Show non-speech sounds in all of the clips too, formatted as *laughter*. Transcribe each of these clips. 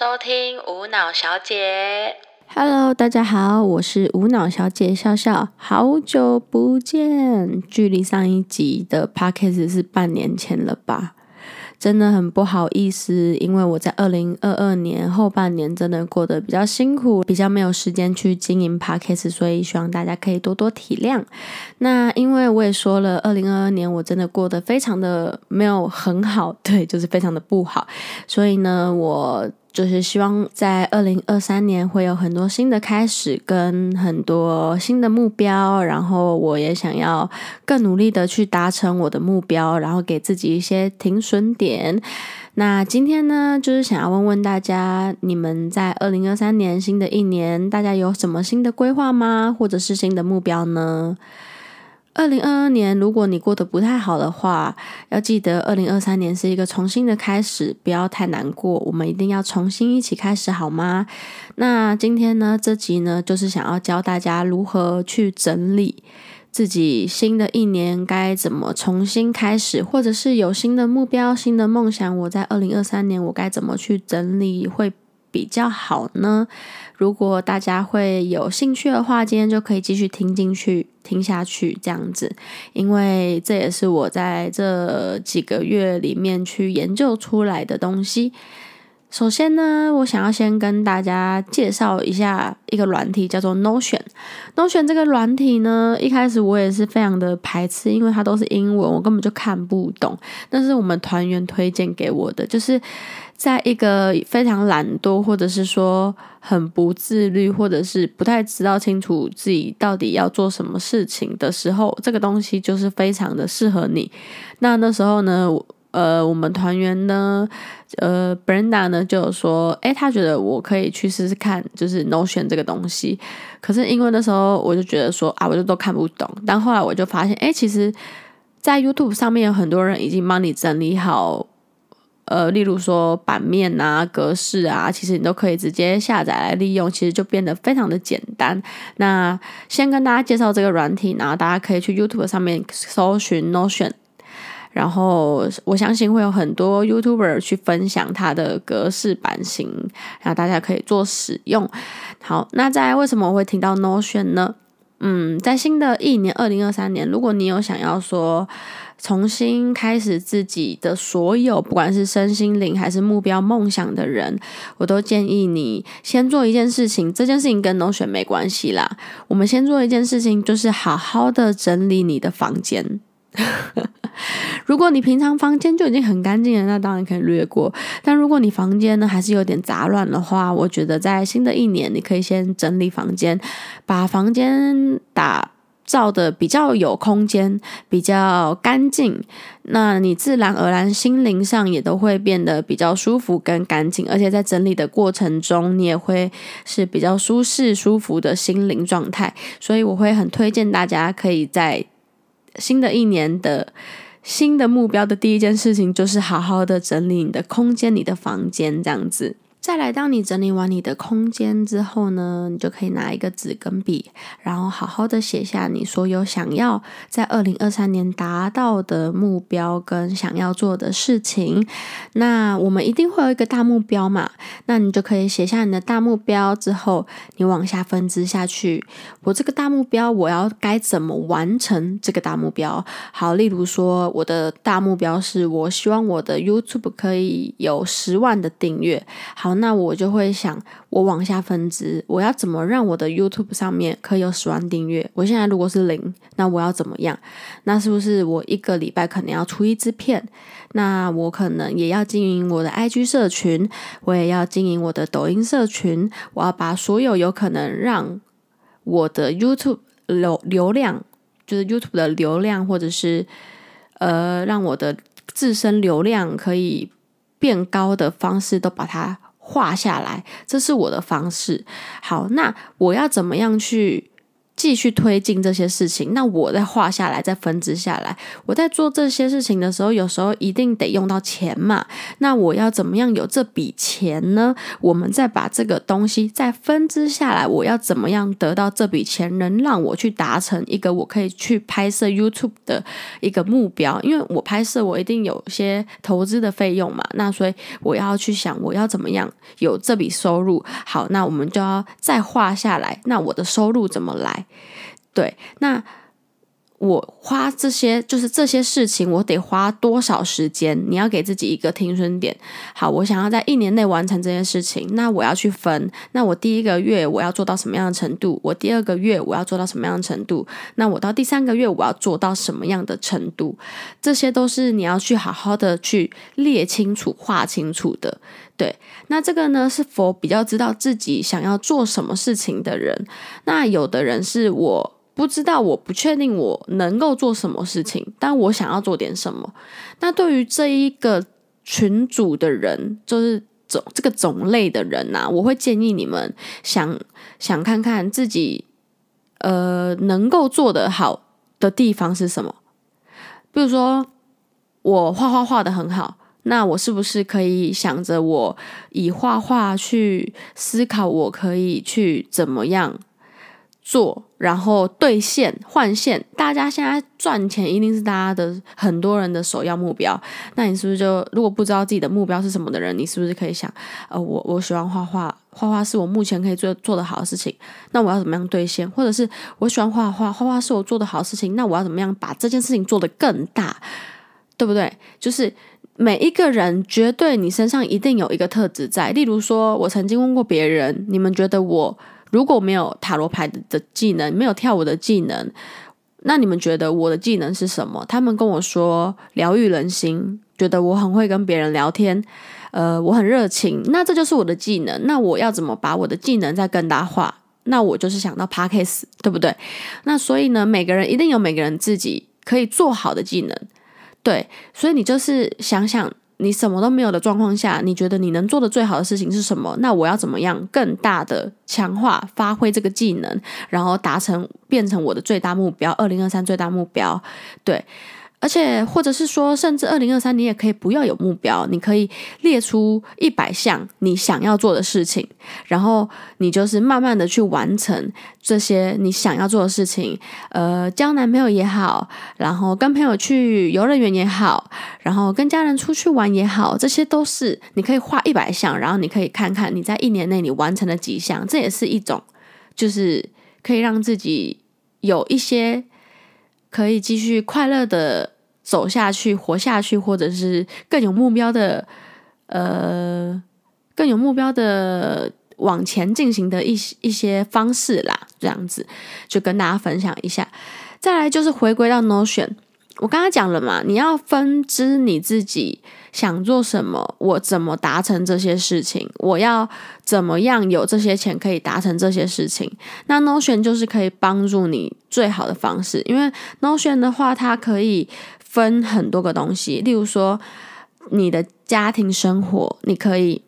收听无脑小姐。Hello，大家好，我是无脑小姐笑笑，好久不见，距离上一集的 Podcast 是半年前了吧？真的很不好意思，因为我在二零二二年后半年真的过得比较辛苦，比较没有时间去经营 Podcast，所以希望大家可以多多体谅。那因为我也说了，二零二二年我真的过得非常的没有很好，对，就是非常的不好，所以呢，我。就是希望在二零二三年会有很多新的开始，跟很多新的目标，然后我也想要更努力的去达成我的目标，然后给自己一些停损点。那今天呢，就是想要问问大家，你们在二零二三年新的一年，大家有什么新的规划吗？或者是新的目标呢？二零二二年，如果你过得不太好的话，要记得二零二三年是一个重新的开始，不要太难过。我们一定要重新一起开始，好吗？那今天呢，这集呢，就是想要教大家如何去整理自己新的一年该怎么重新开始，或者是有新的目标、新的梦想，我在二零二三年我该怎么去整理会比较好呢？如果大家会有兴趣的话，今天就可以继续听进去、听下去这样子，因为这也是我在这几个月里面去研究出来的东西。首先呢，我想要先跟大家介绍一下一个软体，叫做 Notion。Notion 这个软体呢，一开始我也是非常的排斥，因为它都是英文，我根本就看不懂。但是我们团员推荐给我的，就是。在一个非常懒惰，或者是说很不自律，或者是不太知道清楚自己到底要做什么事情的时候，这个东西就是非常的适合你。那那时候呢，呃，我们团员呢，呃，Brenda 呢就说，诶，他觉得我可以去试试看，就是 Notion 这个东西。可是因为那时候我就觉得说啊，我就都看不懂。但后来我就发现，诶，其实，在 YouTube 上面有很多人已经帮你整理好。呃，例如说版面啊、格式啊，其实你都可以直接下载来利用，其实就变得非常的简单。那先跟大家介绍这个软体，然后大家可以去 YouTube 上面搜寻 Notion，然后我相信会有很多 YouTuber 去分享它的格式版型，然后大家可以做使用。好，那在为什么我会提到 Notion 呢？嗯，在新的一年二零二三年，如果你有想要说重新开始自己的所有，不管是身心灵还是目标梦想的人，我都建议你先做一件事情。这件事情跟 No 选没关系啦，我们先做一件事情，就是好好的整理你的房间。*laughs* 如果你平常房间就已经很干净了，那当然可以略过。但如果你房间呢还是有点杂乱的话，我觉得在新的一年，你可以先整理房间，把房间打造的比较有空间，比较干净。那你自然而然心灵上也都会变得比较舒服跟干净，而且在整理的过程中，你也会是比较舒适舒服的心灵状态。所以我会很推荐大家可以在。新的一年的新的目标的第一件事情，就是好好的整理你的空间，你的房间，这样子。再来，当你整理完你的空间之后呢，你就可以拿一个纸跟笔，然后好好的写下你所有想要在二零二三年达到的目标跟想要做的事情。那我们一定会有一个大目标嘛？那你就可以写下你的大目标之后，你往下分支下去。我这个大目标，我要该怎么完成这个大目标？好，例如说，我的大目标是我希望我的 YouTube 可以有十万的订阅。好。那我就会想，我往下分支，我要怎么让我的 YouTube 上面可以有十万订阅？我现在如果是零，那我要怎么样？那是不是我一个礼拜可能要出一支片？那我可能也要经营我的 IG 社群，我也要经营我的抖音社群，我要把所有有可能让我的 YouTube 流流量，就是 YouTube 的流量，或者是呃，让我的自身流量可以变高的方式，都把它。画下来，这是我的方式。好，那我要怎么样去继续推进这些事情，那我再画下来，再分支下来。我在做这些事情的时候，有时候一定得用到钱嘛。那我要怎么样有这笔钱呢？我们再把这个东西再分支下来，我要怎么样得到这笔钱，能让我去达成一个我可以去拍摄 YouTube 的一个目标？因为我拍摄，我一定有些投资的费用嘛。那所以我要去想，我要怎么样有这笔收入？好，那我们就要再画下来。那我的收入怎么来？对，那我花这些就是这些事情，我得花多少时间？你要给自己一个停损点。好，我想要在一年内完成这件事情，那我要去分。那我第一个月我要做到什么样的程度？我第二个月我要做到什么样的程度？那我到第三个月我要做到什么样的程度？这些都是你要去好好的去列清楚、画清楚的。对，那这个呢，是否比较知道自己想要做什么事情的人？那有的人是我。不知道，我不确定我能够做什么事情，但我想要做点什么。那对于这一个群组的人，就是种这个种类的人呐、我会建议你们想想看看自己，呃，能够做得好的地方是什么。比如说，我画画画得很好，那我是不是可以想着我以画画去思考，我可以去怎么样？做，然后兑现换现，大家现在赚钱一定是大家的很多人的首要目标。那你是不是就如果不知道自己的目标是什么的人，你是不是可以想，呃，我我喜欢画画，画画是我目前可以做做得好的事情，那我要怎么样兑现？或者是我喜欢画画，画画是我做的好的事情，那我要怎么样把这件事情做得更大，对不对？就是每一个人绝对你身上一定有一个特质在。例如说，我曾经问过别人，你们觉得我？如果没有塔罗牌的技能，没有跳舞的技能，那你们觉得我的技能是什么？他们跟我说疗愈人心，觉得我很会跟别人聊天，呃，我很热情，那这就是我的技能。那我要怎么把我的技能再更大化？那我就是想到 Podcast，对不对？那所以呢，每个人一定有每个人自己可以做好的技能，对，所以你就是想想。你什么都没有的状况下，你觉得你能做的最好的事情是什么？那我要怎么样更大的强化、发挥这个技能，然后达成变成我的最大目标，二零二三最大目标，对。而且，或者是说，甚至二零二三，你也可以不要有目标，你可以列出一百项你想要做的事情，然后你就是慢慢的去完成这些你想要做的事情。呃，交男朋友也好，然后跟朋友去游乐园也好，然后跟家人出去玩也好，这些都是你可以画一百项，然后你可以看看你在一年内你完成了几项，这也是一种，就是可以让自己有一些。可以继续快乐的走下去、活下去，或者是更有目标的，呃，更有目标的往前进行的一些一些方式啦。这样子就跟大家分享一下。再来就是回归到 Notion。我刚刚讲了嘛，你要分支你自己想做什么，我怎么达成这些事情，我要怎么样有这些钱可以达成这些事情。那 Notion 就是可以帮助你最好的方式，因为 Notion 的话，它可以分很多个东西，例如说你的家庭生活，你可以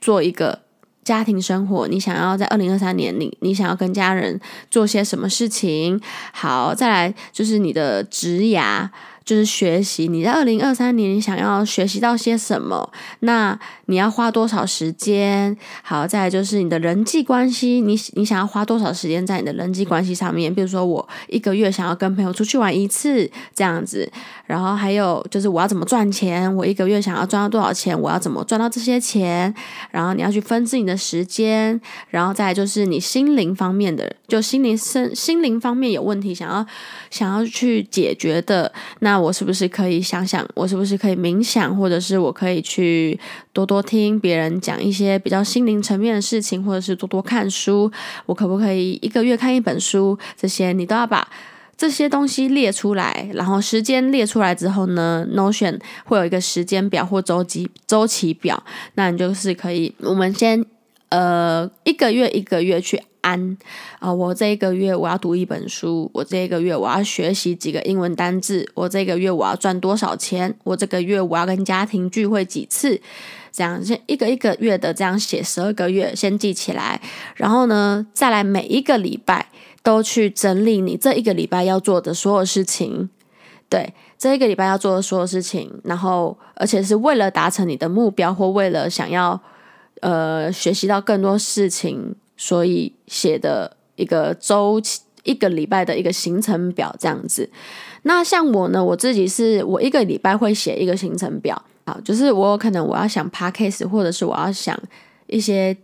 做一个。家庭生活，你想要在二零二三年，你你想要跟家人做些什么事情？好，再来就是你的职涯。就是学习，你在二零二三年你想要学习到些什么？那你要花多少时间？好，再来就是你的人际关系，你你想要花多少时间在你的人际关系上面？比如说，我一个月想要跟朋友出去玩一次这样子，然后还有就是我要怎么赚钱？我一个月想要赚到多少钱？我要怎么赚到这些钱？然后你要去分支你的时间，然后再来就是你心灵方面的，就心灵身心灵方面有问题，想要想要去解决的那。我是不是可以想想，我是不是可以冥想，或者是我可以去多多听别人讲一些比较心灵层面的事情，或者是多多看书？我可不可以一个月看一本书？这些你都要把这些东西列出来，然后时间列出来之后呢，Notion 会有一个时间表或周期周期表，那你就是可以，我们先呃一个月一个月去。安啊！我这一个月我要读一本书，我这一个月我要学习几个英文单字，我这个月我要赚多少钱，我这个月我要跟家庭聚会几次，这样先一个一个月的这样写十二个月，先记起来，然后呢，再来每一个礼拜都去整理你这一个礼拜要做的所有事情，对，这一个礼拜要做的所有事情，然后而且是为了达成你的目标或为了想要呃学习到更多事情，所以写的一个周期，一个礼拜的一个行程表这样子。那像我呢，我自己是我一个礼拜会写一个行程表，好，就是我可能我要想 podcast，或者是我要想一些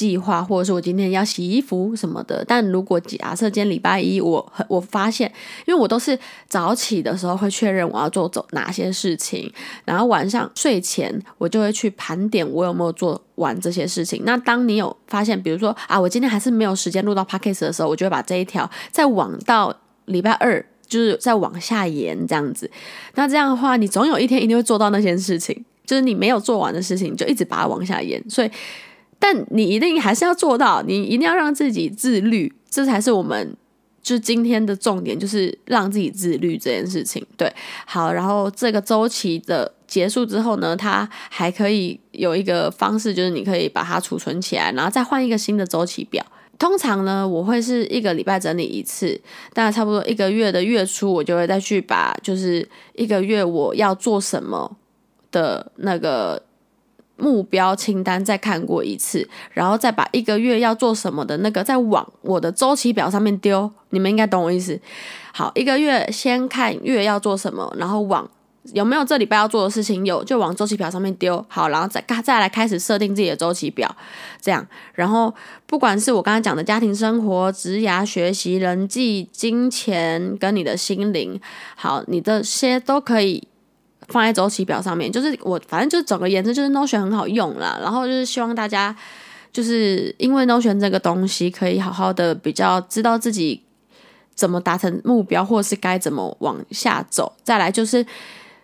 计划，或者是我今天要洗衣服什么的。但如果假设今天礼拜一，我我发现，因为我都是早起的时候会确认我要做走哪些事情，然后晚上睡前我就会去盘点我有没有做完这些事情。那当你有发现，比如说啊，我今天还是没有时间录到 podcast 的时候，我就会把这一条再往到礼拜二。就是再往下延这样子，那这样的话，你总有一天一定会做到那件事情。就是你没有做完的事情，就一直把它往下延。所以，但你一定还是要做到，你一定要让自己自律，这才是我们就今天的重点，就是让自己自律这件事情。对，好，然后这个周期的结束之后呢，它还可以有一个方式，就是你可以把它储存起来，然后再换一个新的周期表。通常呢，我会是一个礼拜整理一次，大概差不多一个月的月初，我就会再去把就是一个月我要做什么的那个目标清单再看过一次，然后再把一个月要做什么的那个再往我的周期表上面丢。你们应该懂我意思。好，一个月先看月要做什么，然后往。有没有这礼拜要做的事情？有，就往周期表上面丢。好，然后再再来开始设定自己的周期表，这样。然后不管是我刚才讲的家庭生活、职涯、学习、人际、金钱跟你的心灵，好，你这些都可以放在周期表上面。就是我反正就是总而言之，就是 Notion 很好用啦。然后就是希望大家就是因为 Notion 这个东西，可以好好的比较知道自己怎么达成目标，或是该怎么往下走。再来就是。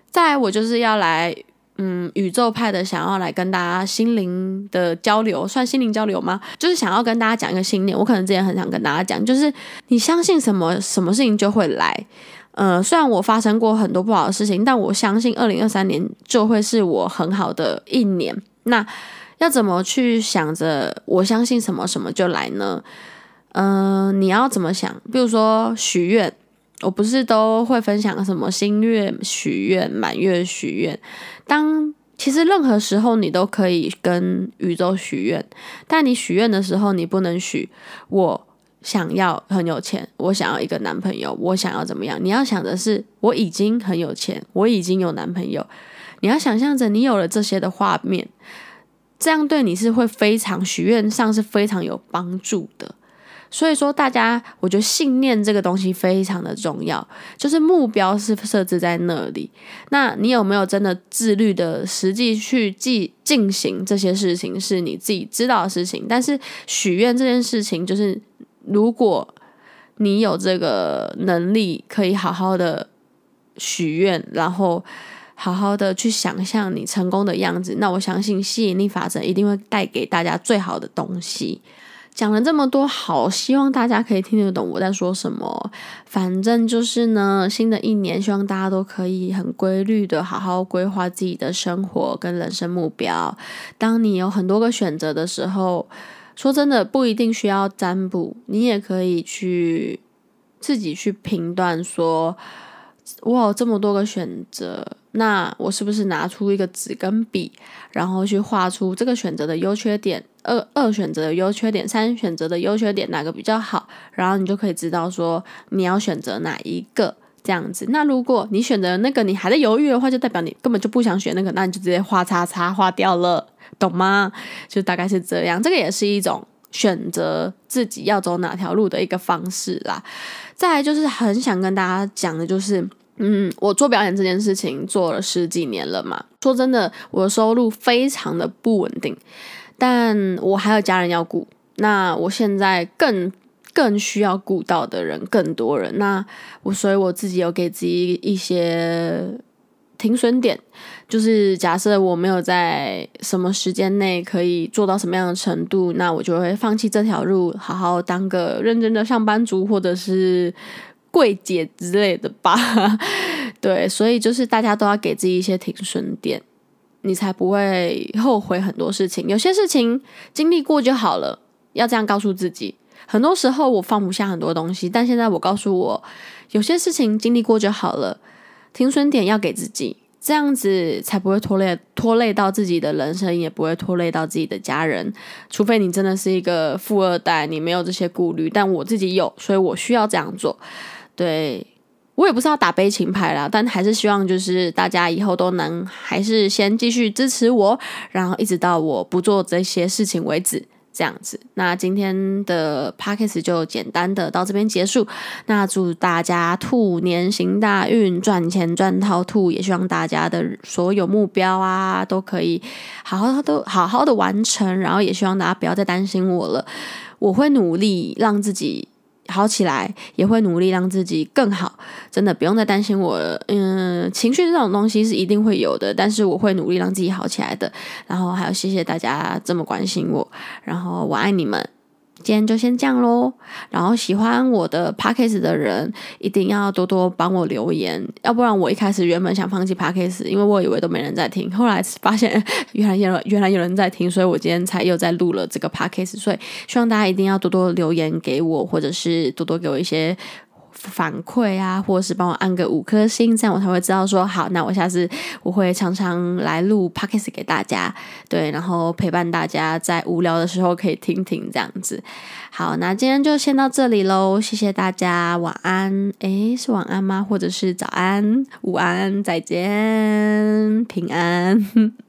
再来，我就是要来，嗯，宇宙派的，想要来跟大家心灵的交流，算心灵交流吗？就是想要跟大家讲一个信念。我可能之前很想跟大家讲，就是你相信什么，什么事情就会来。呃，虽然我发生过很多不好的事情，但我相信二零二三年就会是我很好的一年。那要怎么去想着我相信什么，什么就来呢？嗯、你要怎么想？比如说许愿。我不是都会分享什么新月许愿、满月许愿。当其实任何时候你都可以跟宇宙许愿，但你许愿的时候，你不能许我想要很有钱，我想要一个男朋友，我想要怎么样？你要想的是我已经很有钱，我已经有男朋友。你要想象着你有了这些的画面，这样对你是会非常许愿上是非常有帮助的。所以说，大家，我觉得信念这个东西非常的重要，就是目标是设置在那里，那你有没有真的自律的实际去进进行这些事情，是你自己知道的事情。但是许愿这件事情，就是如果你有这个能力，可以好好的许愿，然后好好的去想象你成功的样子，那我相信吸引力法则一定会带给大家最好的东西。讲了这么多，好，希望大家可以听得懂我在说什么。反正就是呢，新的一年，希望大家都可以很规律的好好规划自己的生活跟人生目标。当你有很多个选择的时候，说真的，不一定需要占卜，你也可以去自己去评断说，我有这么多个选择。那我是不是拿出一个纸跟笔，然后去画出这个选择的优缺点，二二选择的优缺点，三选择的优缺点哪个比较好？然后你就可以知道说你要选择哪一个这样子。那如果你选择那个你还在犹豫的话，就代表你根本就不想选那个，那你就直接画叉叉画掉了，懂吗？就大概是这样。这个也是一种选择自己要走哪条路的一个方式啦。再来就是很想跟大家讲的就是。嗯，我做表演这件事情做了十几年了嘛。说真的，我的收入非常的不稳定，但我还有家人要顾。那我现在更更需要顾到的人更多人。那我所以我自己有给自己一些停损点，就是假设我没有在什么时间内可以做到什么样的程度，那我就会放弃这条路，好好当个认真的上班族，或者是。柜姐之类的吧，*laughs* 对，所以就是大家都要给自己一些停损点，你才不会后悔很多事情。有些事情经历过就好了，要这样告诉自己。很多时候我放不下很多东西，但现在我告诉我，有些事情经历过就好了。停损点要给自己，这样子才不会拖累拖累到自己的人生，也不会拖累到自己的家人。除非你真的是一个富二代，你没有这些顾虑，但我自己有，所以我需要这样做。对。我也不是要打悲情牌啦，但还是希望就是大家以后都能还是先继续支持我，然后一直到我不做这些事情为止，这样子。那今天的 podcast 就简单的到这边结束。那祝大家兔年行大运，赚钱赚套兔，也希望大家的所有目标啊都可以好好的好好的完成，然后也希望大家不要再担心我了，我会努力让自己。好起来，也会努力让自己更好。真的不用再担心我。嗯，情绪这种东西是一定会有的，但是我会努力让自己好起来的。然后还有谢谢大家这么关心我，然后我爱你们。今天就先这样喽，然后喜欢我的 Podcast 的人一定要多多帮我留言，要不然我一开始原本想放弃 Podcast，因为我以为都没人在听，后来发现 *laughs* 原来有原来有人在听，所以我今天才又在录了这个 Podcast，所以希望大家一定要多多留言给我，或者是多多给我一些。反馈啊，或者是帮我按个五颗星，这样我才会知道说好，那我下次我会常常来录 podcast 给大家，对，然后陪伴大家在无聊的时候可以听听这样子。好，那今天就先到这里喽，谢谢大家，晚安。诶，是晚安吗？或者是早安、午安，再见，平安。